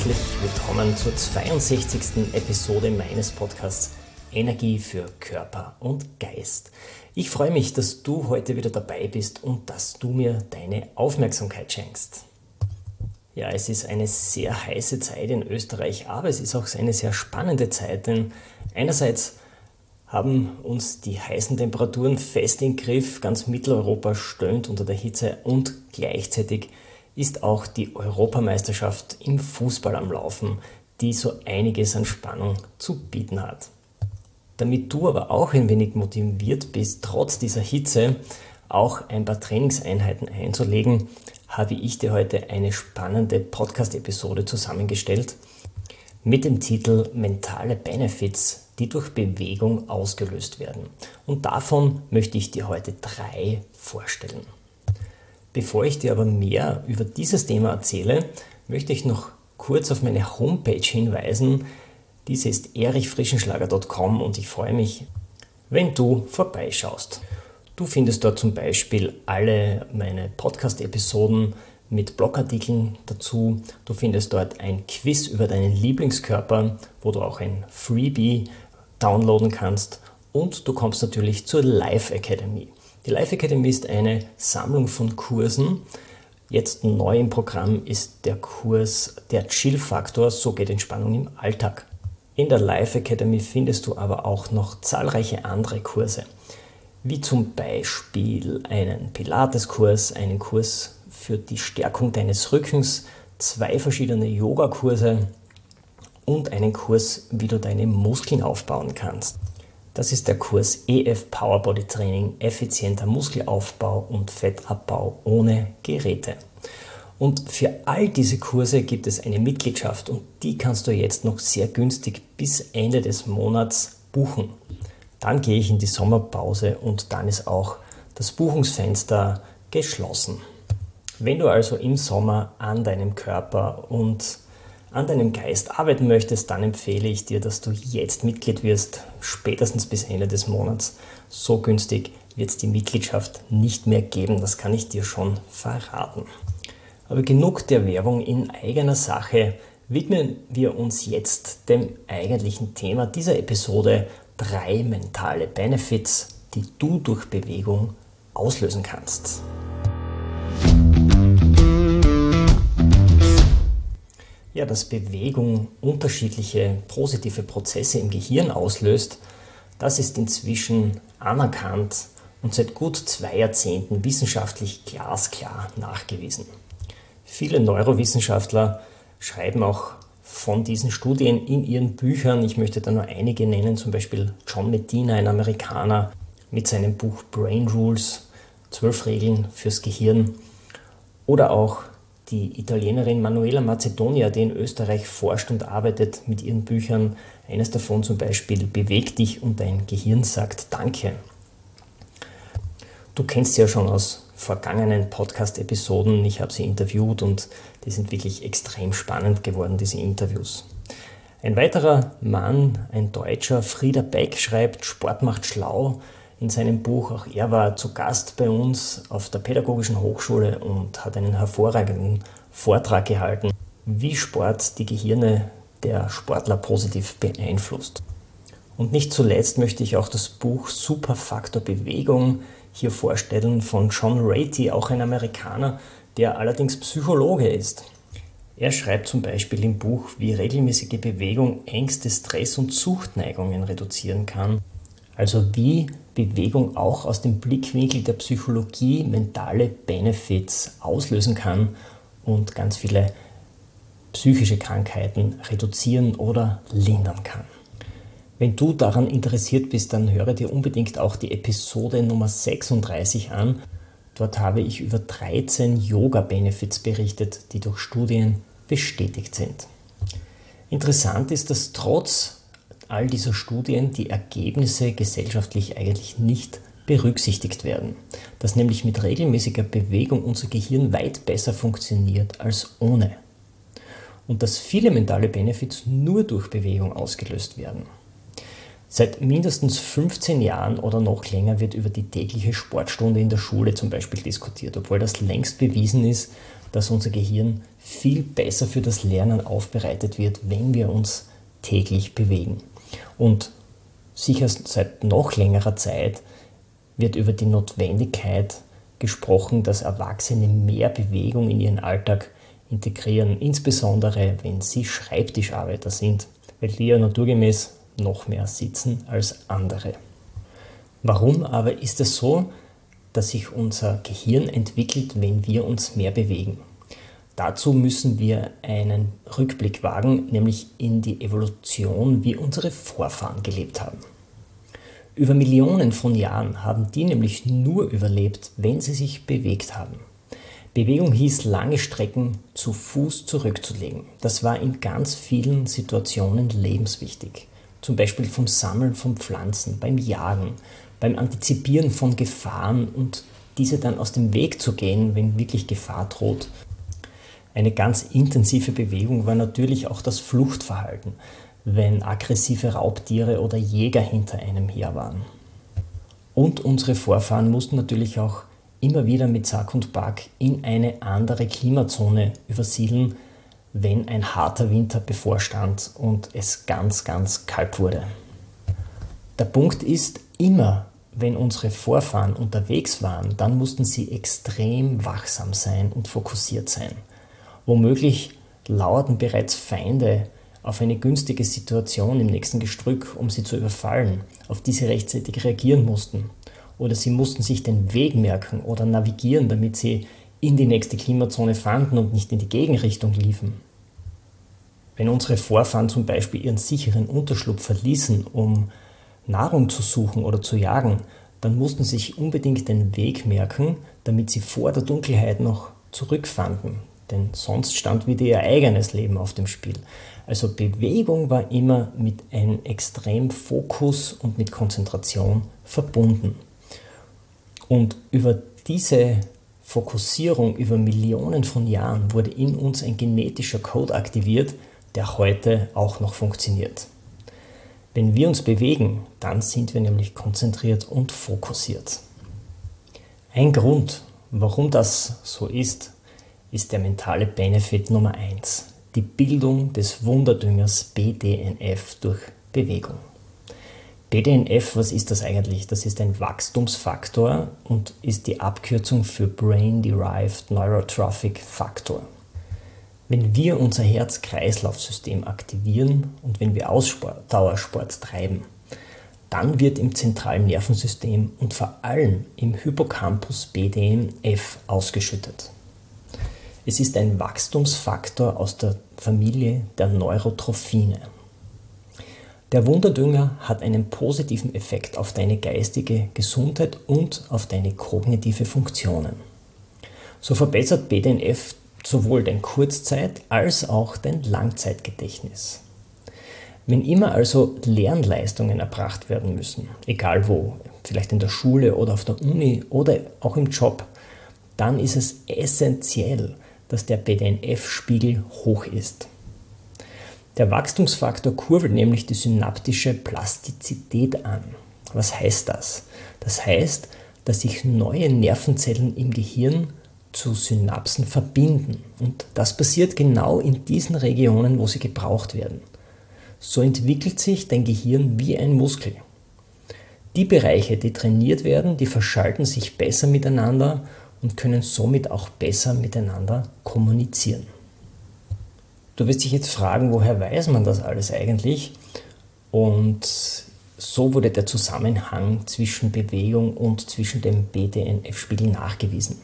Herzlich willkommen zur 62. Episode meines Podcasts Energie für Körper und Geist. Ich freue mich, dass du heute wieder dabei bist und dass du mir deine Aufmerksamkeit schenkst. Ja, es ist eine sehr heiße Zeit in Österreich, aber es ist auch eine sehr spannende Zeit, denn einerseits haben uns die heißen Temperaturen fest in Griff, ganz Mitteleuropa stöhnt unter der Hitze und gleichzeitig ist auch die Europameisterschaft im Fußball am Laufen, die so einiges an Spannung zu bieten hat. Damit du aber auch ein wenig motiviert bist, trotz dieser Hitze auch ein paar Trainingseinheiten einzulegen, habe ich dir heute eine spannende Podcast-Episode zusammengestellt mit dem Titel Mentale Benefits, die durch Bewegung ausgelöst werden. Und davon möchte ich dir heute drei vorstellen. Bevor ich dir aber mehr über dieses Thema erzähle, möchte ich noch kurz auf meine Homepage hinweisen. Diese ist erichfrischenschlager.com und ich freue mich, wenn du vorbeischaust. Du findest dort zum Beispiel alle meine Podcast-Episoden mit Blogartikeln dazu. Du findest dort ein Quiz über deinen Lieblingskörper, wo du auch ein Freebie downloaden kannst. Und du kommst natürlich zur Life Academy. Die Life Academy ist eine Sammlung von Kursen. Jetzt neu im Programm ist der Kurs Der Chill-Faktor, so geht Entspannung im Alltag. In der Life Academy findest du aber auch noch zahlreiche andere Kurse wie zum Beispiel einen Pilates-Kurs, einen Kurs für die Stärkung deines Rückens, zwei verschiedene Yogakurse und einen Kurs, wie du deine Muskeln aufbauen kannst. Das ist der Kurs EF Power Body Training, effizienter Muskelaufbau und Fettabbau ohne Geräte. Und für all diese Kurse gibt es eine Mitgliedschaft und die kannst du jetzt noch sehr günstig bis Ende des Monats buchen. Dann gehe ich in die Sommerpause und dann ist auch das Buchungsfenster geschlossen. Wenn du also im Sommer an deinem Körper und an deinem Geist arbeiten möchtest, dann empfehle ich dir, dass du jetzt Mitglied wirst, spätestens bis Ende des Monats. So günstig wird es die Mitgliedschaft nicht mehr geben, das kann ich dir schon verraten. Aber genug der Werbung in eigener Sache, widmen wir uns jetzt dem eigentlichen Thema dieser Episode drei mentale Benefits, die du durch Bewegung auslösen kannst. Ja, dass Bewegung unterschiedliche positive Prozesse im Gehirn auslöst, das ist inzwischen anerkannt und seit gut zwei Jahrzehnten wissenschaftlich glasklar nachgewiesen. Viele Neurowissenschaftler schreiben auch von diesen Studien in ihren Büchern. Ich möchte da nur einige nennen, zum Beispiel John Medina, ein Amerikaner, mit seinem Buch Brain Rules, zwölf Regeln fürs Gehirn. Oder auch die Italienerin Manuela Macedonia, die in Österreich forscht und arbeitet mit ihren Büchern. Eines davon zum Beispiel Beweg dich und dein Gehirn sagt Danke. Du kennst sie ja schon aus vergangenen Podcast-Episoden. Ich habe sie interviewt und die sind wirklich extrem spannend geworden, diese Interviews. Ein weiterer Mann, ein Deutscher, Frieder Beck, schreibt Sport macht schlau in seinem Buch. Auch er war zu Gast bei uns auf der Pädagogischen Hochschule und hat einen hervorragenden Vortrag gehalten, wie Sport die Gehirne der Sportler positiv beeinflusst. Und nicht zuletzt möchte ich auch das Buch Superfaktor Bewegung hier vorstellen von John Ratey, auch ein Amerikaner, der allerdings Psychologe ist. Er schreibt zum Beispiel im Buch, wie regelmäßige Bewegung Ängste, Stress und Suchtneigungen reduzieren kann. Also wie Bewegung auch aus dem Blickwinkel der Psychologie mentale Benefits auslösen kann und ganz viele psychische Krankheiten reduzieren oder lindern kann. Wenn du daran interessiert bist, dann höre dir unbedingt auch die Episode Nummer 36 an. Dort habe ich über 13 Yoga-Benefits berichtet, die durch Studien bestätigt sind. Interessant ist, dass trotz all dieser Studien die Ergebnisse gesellschaftlich eigentlich nicht berücksichtigt werden. Dass nämlich mit regelmäßiger Bewegung unser Gehirn weit besser funktioniert als ohne. Und dass viele mentale Benefits nur durch Bewegung ausgelöst werden. Seit mindestens 15 Jahren oder noch länger wird über die tägliche Sportstunde in der Schule zum Beispiel diskutiert, obwohl das längst bewiesen ist, dass unser Gehirn viel besser für das Lernen aufbereitet wird, wenn wir uns täglich bewegen. Und sicher seit noch längerer Zeit wird über die Notwendigkeit gesprochen, dass Erwachsene mehr Bewegung in ihren Alltag integrieren, insbesondere wenn sie Schreibtischarbeiter sind, weil die ja naturgemäß noch mehr sitzen als andere. Warum aber ist es so, dass sich unser Gehirn entwickelt, wenn wir uns mehr bewegen? Dazu müssen wir einen Rückblick wagen, nämlich in die Evolution, wie unsere Vorfahren gelebt haben. Über Millionen von Jahren haben die nämlich nur überlebt, wenn sie sich bewegt haben. Bewegung hieß, lange Strecken zu Fuß zurückzulegen. Das war in ganz vielen Situationen lebenswichtig zum Beispiel vom Sammeln von Pflanzen, beim Jagen, beim Antizipieren von Gefahren und diese dann aus dem Weg zu gehen, wenn wirklich Gefahr droht. Eine ganz intensive Bewegung war natürlich auch das Fluchtverhalten, wenn aggressive Raubtiere oder Jäger hinter einem her waren. Und unsere Vorfahren mussten natürlich auch immer wieder mit Sack und Back in eine andere Klimazone übersiedeln, wenn ein harter Winter bevorstand und es ganz, ganz kalt wurde. Der Punkt ist, immer wenn unsere Vorfahren unterwegs waren, dann mussten sie extrem wachsam sein und fokussiert sein. Womöglich lauerten bereits Feinde auf eine günstige Situation im nächsten Gestrück, um sie zu überfallen, auf die sie rechtzeitig reagieren mussten. Oder sie mussten sich den Weg merken oder navigieren, damit sie in die nächste Klimazone fanden und nicht in die Gegenrichtung liefen. Wenn unsere Vorfahren zum Beispiel ihren sicheren Unterschlupf verließen, um Nahrung zu suchen oder zu jagen, dann mussten sie sich unbedingt den Weg merken, damit sie vor der Dunkelheit noch zurückfanden. Denn sonst stand wieder ihr eigenes Leben auf dem Spiel. Also Bewegung war immer mit einem extremen Fokus und mit Konzentration verbunden. Und über diese Fokussierung über Millionen von Jahren wurde in uns ein genetischer Code aktiviert, der heute auch noch funktioniert. Wenn wir uns bewegen, dann sind wir nämlich konzentriert und fokussiert. Ein Grund, warum das so ist, ist der mentale Benefit Nummer 1, die Bildung des Wunderdüngers BDNF durch Bewegung. BDNF, was ist das eigentlich? Das ist ein Wachstumsfaktor und ist die Abkürzung für Brain Derived Neurotrophic Factor. Wenn wir unser Herz-Kreislauf-System aktivieren und wenn wir Ausdauersport treiben, dann wird im zentralen Nervensystem und vor allem im Hippocampus BDNF ausgeschüttet. Es ist ein Wachstumsfaktor aus der Familie der Neurotrophine. Der Wunderdünger hat einen positiven Effekt auf deine geistige Gesundheit und auf deine kognitive Funktionen. So verbessert BDNF sowohl dein Kurzzeit- als auch dein Langzeitgedächtnis. Wenn immer also Lernleistungen erbracht werden müssen, egal wo, vielleicht in der Schule oder auf der Uni oder auch im Job, dann ist es essentiell, dass der BDNF-Spiegel hoch ist. Der Wachstumsfaktor kurbelt nämlich die synaptische Plastizität an. Was heißt das? Das heißt, dass sich neue Nervenzellen im Gehirn zu Synapsen verbinden. Und das passiert genau in diesen Regionen, wo sie gebraucht werden. So entwickelt sich dein Gehirn wie ein Muskel. Die Bereiche, die trainiert werden, die verschalten sich besser miteinander und können somit auch besser miteinander kommunizieren. Du wirst dich jetzt fragen, woher weiß man das alles eigentlich? Und so wurde der Zusammenhang zwischen Bewegung und zwischen dem BDNF-Spiegel nachgewiesen.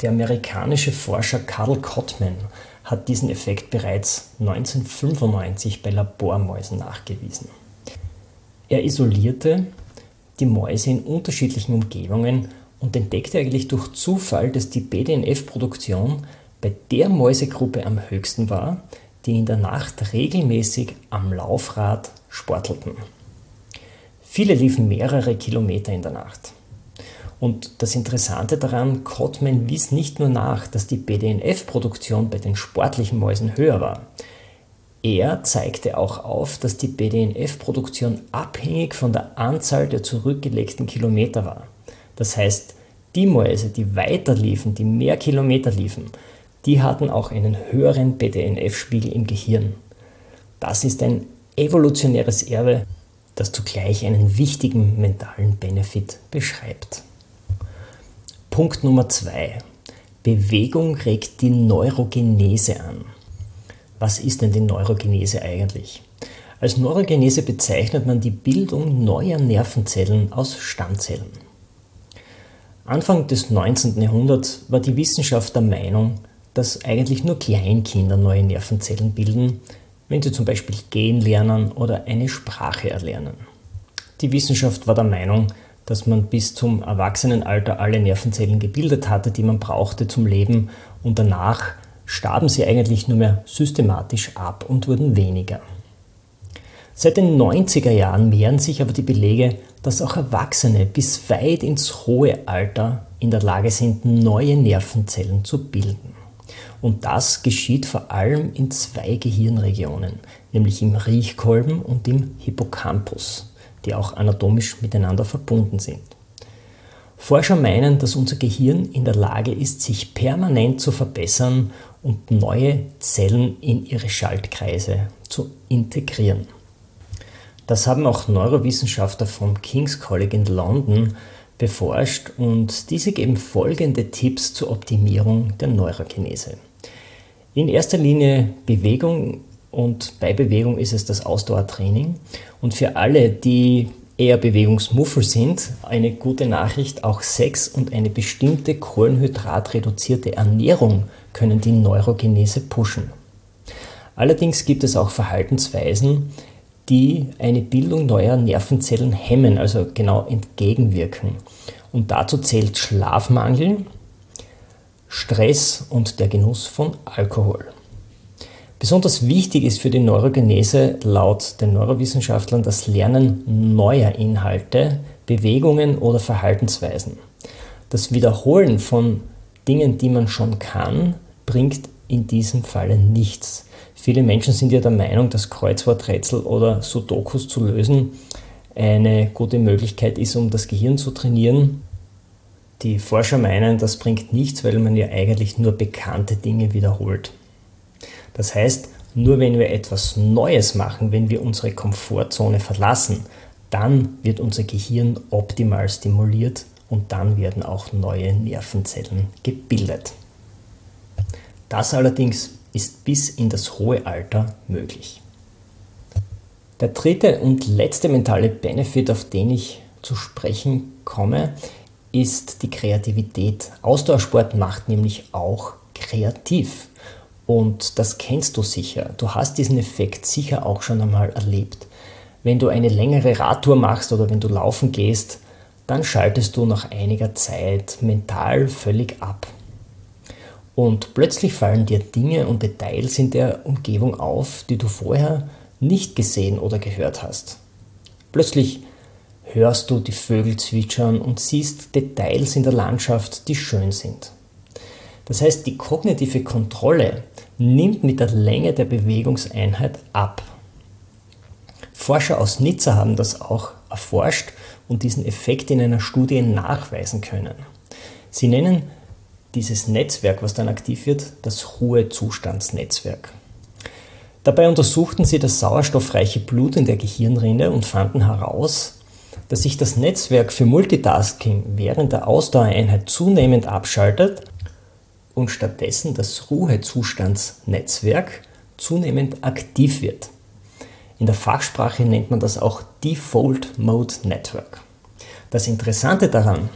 Der amerikanische Forscher Karl Kottmann hat diesen Effekt bereits 1995 bei Labormäusen nachgewiesen. Er isolierte die Mäuse in unterschiedlichen Umgebungen und entdeckte eigentlich durch Zufall, dass die BDNF-Produktion bei der Mäusegruppe am höchsten war, die in der Nacht regelmäßig am Laufrad sportelten. Viele liefen mehrere Kilometer in der Nacht. Und das Interessante daran, Cotman wies nicht nur nach, dass die BDNF-Produktion bei den sportlichen Mäusen höher war. Er zeigte auch auf, dass die BDNF-Produktion abhängig von der Anzahl der zurückgelegten Kilometer war. Das heißt, die Mäuse, die weiter liefen, die mehr Kilometer liefen, die hatten auch einen höheren BDNF-Spiegel im Gehirn. Das ist ein evolutionäres Erbe, das zugleich einen wichtigen mentalen Benefit beschreibt. Punkt Nummer zwei. Bewegung regt die Neurogenese an. Was ist denn die Neurogenese eigentlich? Als Neurogenese bezeichnet man die Bildung neuer Nervenzellen aus Stammzellen. Anfang des 19. Jahrhunderts war die Wissenschaft der Meinung, dass eigentlich nur Kleinkinder neue Nervenzellen bilden, wenn sie zum Beispiel gehen lernen oder eine Sprache erlernen. Die Wissenschaft war der Meinung, dass man bis zum Erwachsenenalter alle Nervenzellen gebildet hatte, die man brauchte zum Leben und danach starben sie eigentlich nur mehr systematisch ab und wurden weniger. Seit den 90er Jahren mehren sich aber die Belege, dass auch Erwachsene bis weit ins hohe Alter in der Lage sind, neue Nervenzellen zu bilden. Und das geschieht vor allem in zwei Gehirnregionen, nämlich im Riechkolben und im Hippocampus die auch anatomisch miteinander verbunden sind. Forscher meinen, dass unser Gehirn in der Lage ist, sich permanent zu verbessern und neue Zellen in ihre Schaltkreise zu integrieren. Das haben auch Neurowissenschaftler vom King's College in London beforscht und diese geben folgende Tipps zur Optimierung der Neurogenese. In erster Linie Bewegung und bei Bewegung ist es das Ausdauertraining. Und für alle, die eher Bewegungsmuffel sind, eine gute Nachricht, auch Sex und eine bestimmte kohlenhydratreduzierte Ernährung können die Neurogenese pushen. Allerdings gibt es auch Verhaltensweisen, die eine Bildung neuer Nervenzellen hemmen, also genau entgegenwirken. Und dazu zählt Schlafmangel, Stress und der Genuss von Alkohol. Besonders wichtig ist für die Neurogenese laut den Neurowissenschaftlern das Lernen neuer Inhalte, Bewegungen oder Verhaltensweisen. Das Wiederholen von Dingen, die man schon kann, bringt in diesem Falle nichts. Viele Menschen sind ja der Meinung, dass Kreuzworträtsel oder Sudokus zu lösen eine gute Möglichkeit ist, um das Gehirn zu trainieren. Die Forscher meinen, das bringt nichts, weil man ja eigentlich nur bekannte Dinge wiederholt. Das heißt, nur wenn wir etwas Neues machen, wenn wir unsere Komfortzone verlassen, dann wird unser Gehirn optimal stimuliert und dann werden auch neue Nervenzellen gebildet. Das allerdings ist bis in das hohe Alter möglich. Der dritte und letzte mentale Benefit, auf den ich zu sprechen komme, ist die Kreativität. Ausdauersport macht nämlich auch kreativ. Und das kennst du sicher. Du hast diesen Effekt sicher auch schon einmal erlebt. Wenn du eine längere Radtour machst oder wenn du laufen gehst, dann schaltest du nach einiger Zeit mental völlig ab. Und plötzlich fallen dir Dinge und Details in der Umgebung auf, die du vorher nicht gesehen oder gehört hast. Plötzlich hörst du die Vögel zwitschern und siehst Details in der Landschaft, die schön sind. Das heißt, die kognitive Kontrolle nimmt mit der Länge der Bewegungseinheit ab. Forscher aus Nizza haben das auch erforscht und diesen Effekt in einer Studie nachweisen können. Sie nennen dieses Netzwerk, was dann aktiv wird, das Ruhezustandsnetzwerk. Dabei untersuchten sie das sauerstoffreiche Blut in der Gehirnrinde und fanden heraus, dass sich das Netzwerk für Multitasking während der Ausdauereinheit zunehmend abschaltet und stattdessen das Ruhezustandsnetzwerk zunehmend aktiv wird. In der Fachsprache nennt man das auch Default Mode Network. Das Interessante daran,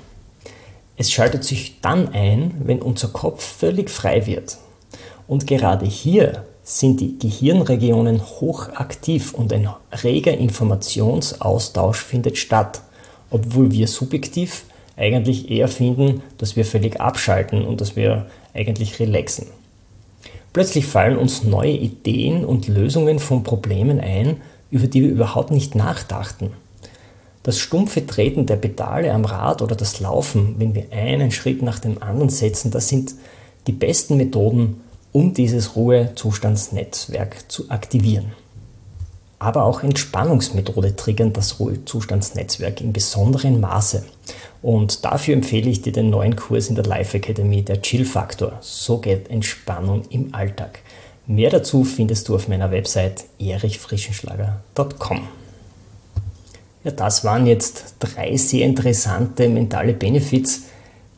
es schaltet sich dann ein, wenn unser Kopf völlig frei wird. Und gerade hier sind die Gehirnregionen hochaktiv und ein reger Informationsaustausch findet statt, obwohl wir subjektiv eigentlich eher finden, dass wir völlig abschalten und dass wir eigentlich relaxen. Plötzlich fallen uns neue Ideen und Lösungen von Problemen ein, über die wir überhaupt nicht nachdachten. Das stumpfe Treten der Pedale am Rad oder das Laufen, wenn wir einen Schritt nach dem anderen setzen, das sind die besten Methoden, um dieses Ruhezustandsnetzwerk zu aktivieren. Aber auch Entspannungsmethode triggern das Ruhezustandsnetzwerk in besonderem Maße. Und dafür empfehle ich dir den neuen Kurs in der Life Academy, der Chill Faktor. So geht Entspannung im Alltag. Mehr dazu findest du auf meiner Website erichfrischenschlager.com. Ja, das waren jetzt drei sehr interessante mentale Benefits,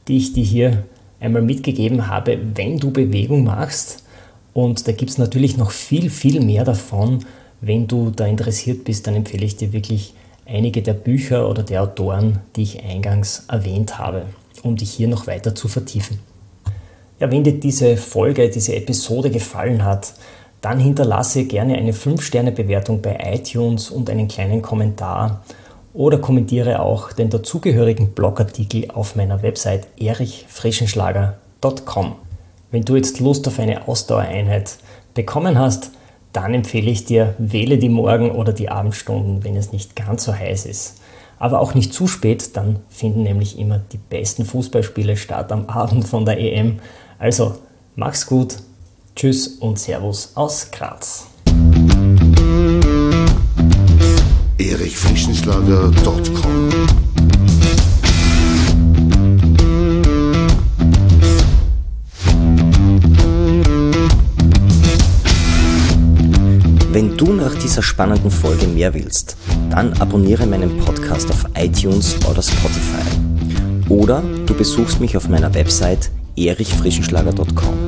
die ich dir hier einmal mitgegeben habe, wenn du Bewegung machst. Und da gibt es natürlich noch viel, viel mehr davon. Wenn du da interessiert bist, dann empfehle ich dir wirklich einige der Bücher oder der Autoren, die ich eingangs erwähnt habe, um dich hier noch weiter zu vertiefen. Ja, wenn dir diese Folge, diese Episode gefallen hat, dann hinterlasse gerne eine 5-Sterne-Bewertung bei iTunes und einen kleinen Kommentar oder kommentiere auch den dazugehörigen Blogartikel auf meiner Website erichfrischenschlager.com. Wenn du jetzt Lust auf eine Ausdauereinheit bekommen hast, dann empfehle ich dir, wähle die Morgen- oder die Abendstunden, wenn es nicht ganz so heiß ist. Aber auch nicht zu spät, dann finden nämlich immer die besten Fußballspiele statt am Abend von der EM. Also mach's gut, tschüss und Servus aus Graz. erichfrischenschlager.com Wenn du nach dieser spannenden Folge mehr willst, dann abonniere meinen Podcast auf iTunes oder Spotify. Oder du besuchst mich auf meiner Website erichfrischenschlager.com.